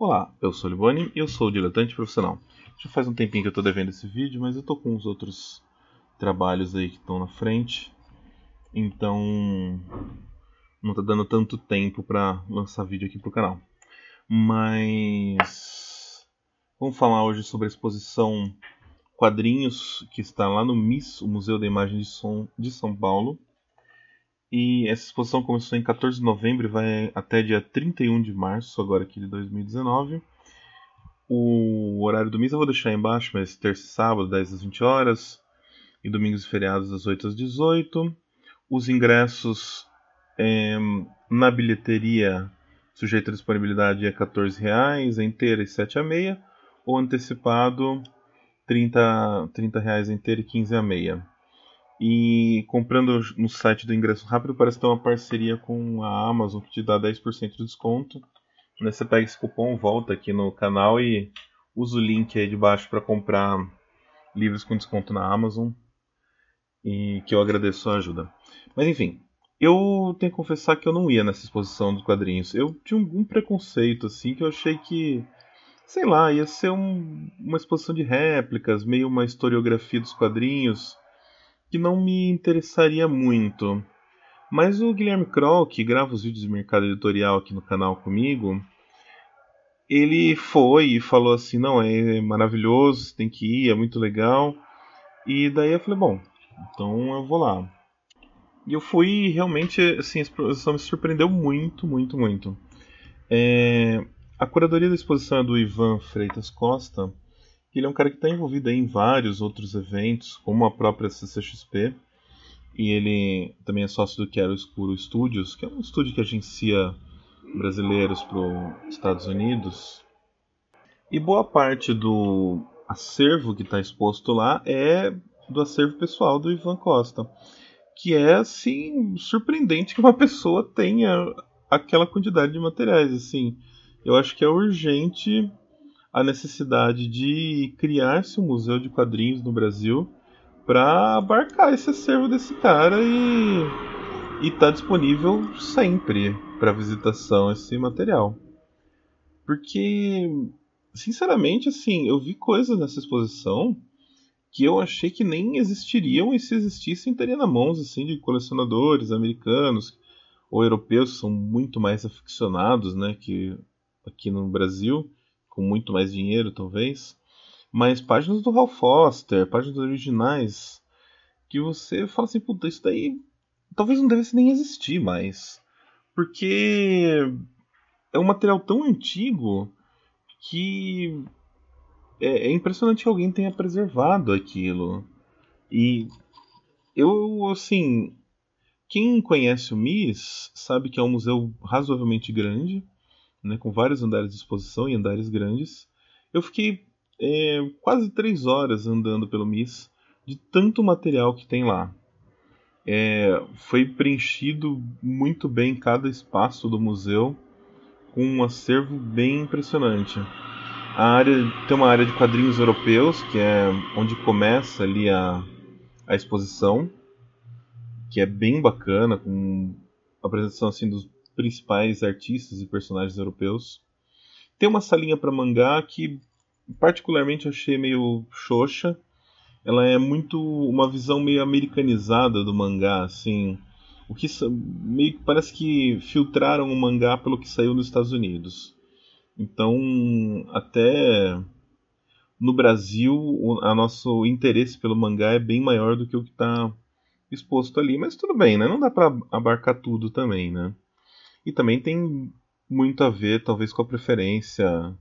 Olá, eu sou o Liboni e eu sou o diletante profissional. Já faz um tempinho que eu tô devendo esse vídeo, mas eu tô com uns outros trabalhos aí que estão na frente. Então não tá dando tanto tempo para lançar vídeo aqui pro canal. Mas vamos falar hoje sobre a exposição Quadrinhos que está lá no MIS, o Museu da Imagem de Som de São Paulo. E essa exposição começou em 14 de novembro e vai até dia 31 de março, agora aqui de 2019. O horário do mês eu vou deixar aí embaixo, mas terça e sábado, 10 às 20 horas. E domingos e feriados, das 8 às 18. Os ingressos é, na bilheteria, sujeito à disponibilidade, é R$14,00, a inteira e 7 a meia. Ou antecipado, R$30, 30 reais inteira e 15 a meia. E comprando no site do Ingresso Rápido parece ter uma parceria com a Amazon que te dá 10% de desconto. Né, você pega esse cupom, volta aqui no canal e usa o link aí de baixo para comprar livros com desconto na Amazon. E que eu agradeço a ajuda. Mas enfim, eu tenho que confessar que eu não ia nessa exposição dos quadrinhos. Eu tinha algum preconceito, assim, que eu achei que, sei lá, ia ser um, uma exposição de réplicas, meio uma historiografia dos quadrinhos que não me interessaria muito. Mas o Guilherme Kroll, que grava os vídeos de mercado editorial aqui no canal comigo, ele foi e falou assim: não, é maravilhoso, tem que ir, é muito legal. E daí eu falei: bom, então eu vou lá. E eu fui realmente, assim, a exposição me surpreendeu muito, muito, muito. É, a curadoria da exposição é do Ivan Freitas Costa ele é um cara que está envolvido em vários outros eventos, como a própria CCXP, e ele também é sócio do Quero Escuro Studios, que é um estúdio que agencia brasileiros para os Estados Unidos. E boa parte do acervo que está exposto lá é do acervo pessoal do Ivan Costa, que é assim surpreendente que uma pessoa tenha aquela quantidade de materiais. Assim, eu acho que é urgente a necessidade de criar-se um museu de quadrinhos no Brasil para abarcar esse acervo desse cara e está disponível sempre para visitação esse material. Porque, sinceramente, assim, eu vi coisas nessa exposição que eu achei que nem existiriam e se existissem teria na mãos assim de colecionadores americanos ou europeus que são muito mais aficionados, né, que aqui no Brasil com muito mais dinheiro, talvez. Mas páginas do Hal Foster, páginas originais, que você fala assim, puta, isso daí talvez não devesse nem existir mais. Porque é um material tão antigo que é, é impressionante que alguém tenha preservado aquilo. E eu, assim, quem conhece o MIS sabe que é um museu razoavelmente grande né, com vários andares de exposição e andares grandes. Eu fiquei é, quase três horas andando pelo MIS de tanto material que tem lá. É, foi preenchido muito bem cada espaço do museu com um acervo bem impressionante. A área tem uma área de quadrinhos europeus que é onde começa ali a, a exposição, que é bem bacana com a apresentação assim dos principais artistas e personagens europeus. Tem uma salinha para mangá que particularmente achei meio xoxa. Ela é muito uma visão meio americanizada do mangá, assim, o que meio que parece que filtraram o mangá pelo que saiu nos Estados Unidos. Então, até no Brasil, o a nosso interesse pelo mangá é bem maior do que o que está exposto ali, mas tudo bem, né? Não dá para abarcar tudo também, né? E também tem muito a ver, talvez, com a preferência,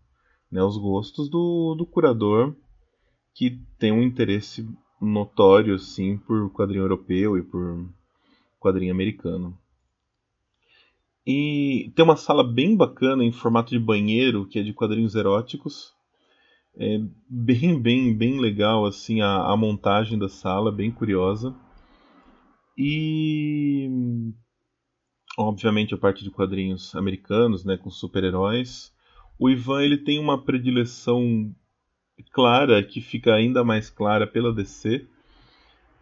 né, os gostos do, do curador, que tem um interesse notório, sim, por quadrinho europeu e por quadrinho americano. E tem uma sala bem bacana em formato de banheiro, que é de quadrinhos eróticos. É bem, bem, bem legal assim a, a montagem da sala, bem curiosa. E obviamente a parte de quadrinhos americanos, né, com super-heróis. O Ivan ele tem uma predileção clara que fica ainda mais clara pela DC.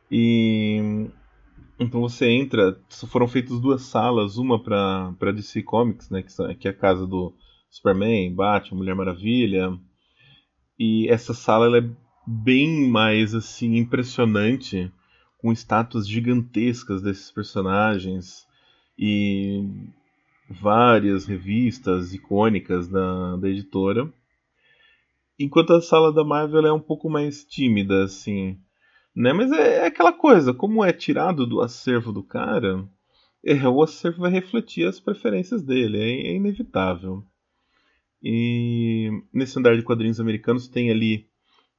E então você entra, foram feitas duas salas, uma para DC Comics, né, que é a casa do Superman, Batman, Mulher Maravilha. E essa sala ela é bem mais assim impressionante, com estátuas gigantescas desses personagens e várias revistas icônicas da, da editora. Enquanto a sala da Marvel é um pouco mais tímida, assim. Né? Mas é, é aquela coisa, como é tirado do acervo do cara, é, o acervo vai refletir as preferências dele, é, é inevitável. E nesse andar de quadrinhos americanos tem ali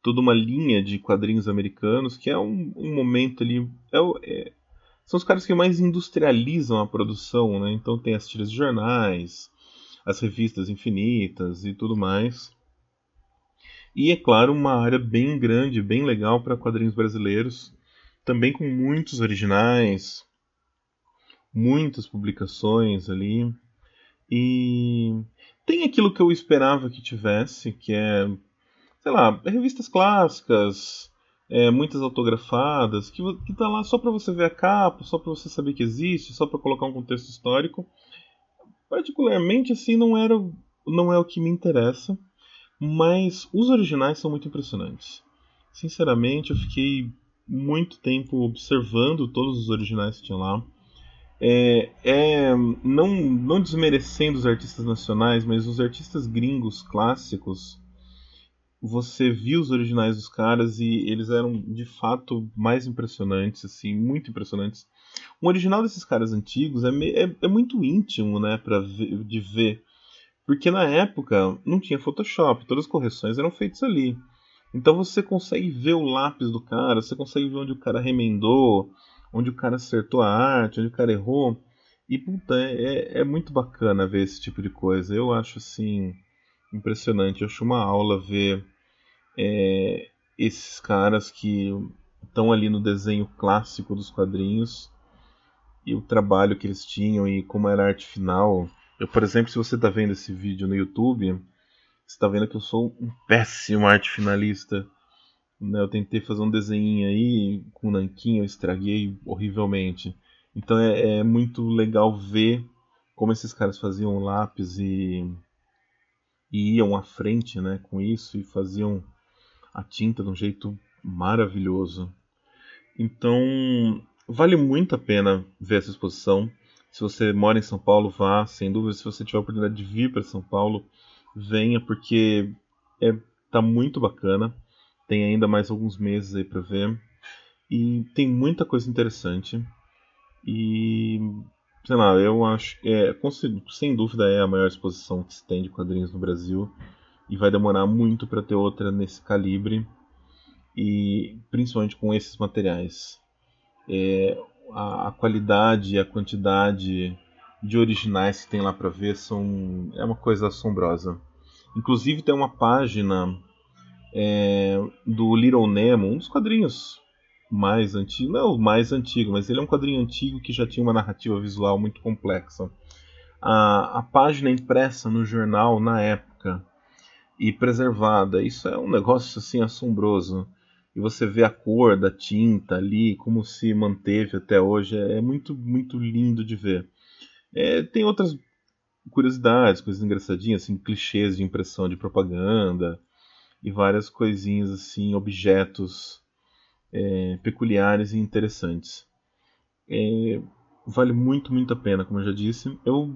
toda uma linha de quadrinhos americanos, que é um, um momento ali. É, é, são os caras que mais industrializam a produção, né? Então tem as tiras de jornais, as revistas infinitas e tudo mais. E é claro, uma área bem grande, bem legal para quadrinhos brasileiros, também com muitos originais, muitas publicações ali. E tem aquilo que eu esperava que tivesse, que é, sei lá, revistas clássicas, é, muitas autografadas, que, que tá lá só para você ver a capa, só para você saber que existe, só para colocar um contexto histórico. Particularmente assim não era não é o que me interessa, mas os originais são muito impressionantes. Sinceramente, eu fiquei muito tempo observando todos os originais que tinha lá. É, é, não, não desmerecendo os artistas nacionais, mas os artistas gringos clássicos, você viu os originais dos caras e eles eram de fato mais impressionantes, assim, muito impressionantes. O original desses caras antigos é, é, é muito íntimo, né, para de ver, porque na época não tinha Photoshop, todas as correções eram feitas ali. Então você consegue ver o lápis do cara, você consegue ver onde o cara remendou, onde o cara acertou a arte, onde o cara errou. E puta, é, é, é muito bacana ver esse tipo de coisa. Eu acho assim impressionante. Eu acho uma aula ver é, esses caras que estão ali no desenho clássico dos quadrinhos e o trabalho que eles tinham e como era a arte final. Eu, por exemplo, se você está vendo esse vídeo no YouTube, está vendo que eu sou um péssimo arte finalista. Né, eu tentei fazer um desenho aí com nanquim, eu estraguei horrivelmente. Então é, é, muito legal ver como esses caras faziam lápis e, e iam à frente né, com isso e faziam a tinta de um jeito maravilhoso. Então vale muito a pena ver essa exposição. Se você mora em São Paulo, vá, sem dúvida. Se você tiver a oportunidade de vir para São Paulo, venha, porque é, tá muito bacana. Tem ainda mais alguns meses aí para ver. E tem muita coisa interessante. E sei lá, eu acho que é, sem dúvida é a maior exposição que se tem de quadrinhos no Brasil e vai demorar muito para ter outra nesse calibre e principalmente com esses materiais. É, a, a, qualidade e a quantidade de originais que tem lá para ver são é uma coisa assombrosa. Inclusive tem uma página é, do Little Nemo, um dos quadrinhos mais antigos, não mais antigo, mas ele é um quadrinho antigo que já tinha uma narrativa visual muito complexa. A, a página impressa no jornal na época e preservada, isso é um negócio assim assombroso. E você vê a cor da tinta ali, como se manteve até hoje, é, é muito, muito lindo de ver. É, tem outras curiosidades, coisas engraçadinhas, assim, clichês de impressão de propaganda, e várias coisinhas assim, objetos é, peculiares e interessantes. É, vale muito, muito a pena, como eu já disse. Eu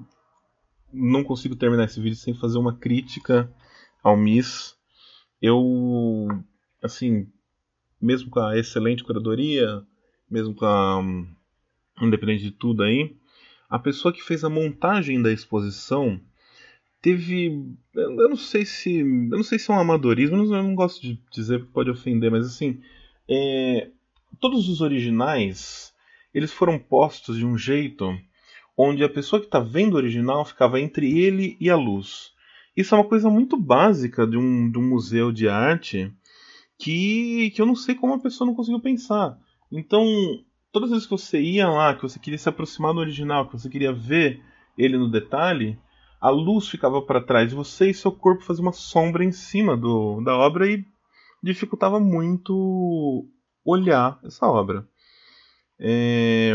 não consigo terminar esse vídeo sem fazer uma crítica ao Miss. Eu, assim, mesmo com a excelente curadoria, mesmo com a. Independente de tudo aí, a pessoa que fez a montagem da exposição teve. Eu não sei se. Eu não sei se é um amadorismo, eu não gosto de dizer porque pode ofender, mas assim. É, todos os originais eles foram postos de um jeito onde a pessoa que está vendo o original ficava entre ele e a luz. Isso é uma coisa muito básica de um, de um museu de arte que, que eu não sei como a pessoa não conseguiu pensar. Então, todas as vezes que você ia lá, que você queria se aproximar do original, que você queria ver ele no detalhe, a luz ficava para trás de você e seu corpo fazia uma sombra em cima do, da obra e dificultava muito olhar essa obra. É,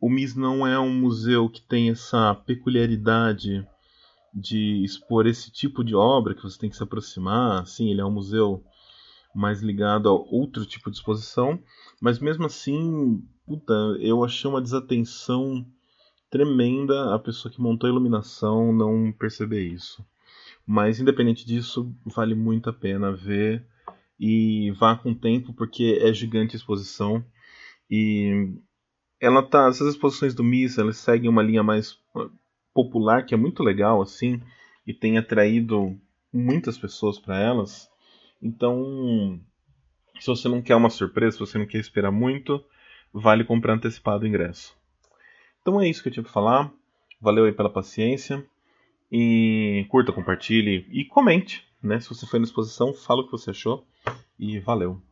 o MIS não é um museu que tem essa peculiaridade de expor esse tipo de obra que você tem que se aproximar. Sim, ele é um museu mais ligado a outro tipo de exposição, mas mesmo assim, puta, eu achei uma desatenção tremenda a pessoa que montou a iluminação não perceber isso. Mas independente disso, vale muito a pena ver e vá com tempo porque é gigante a exposição e ela tá, essas exposições do Missa, elas seguem uma linha mais popular que é muito legal assim e tem atraído muitas pessoas para elas. Então, se você não quer uma surpresa, se você não quer esperar muito, vale comprar antecipado o ingresso. Então é isso que eu tinha para falar. Valeu aí pela paciência. E curta, compartilhe e comente. Né? Se você foi na exposição, fala o que você achou. E valeu.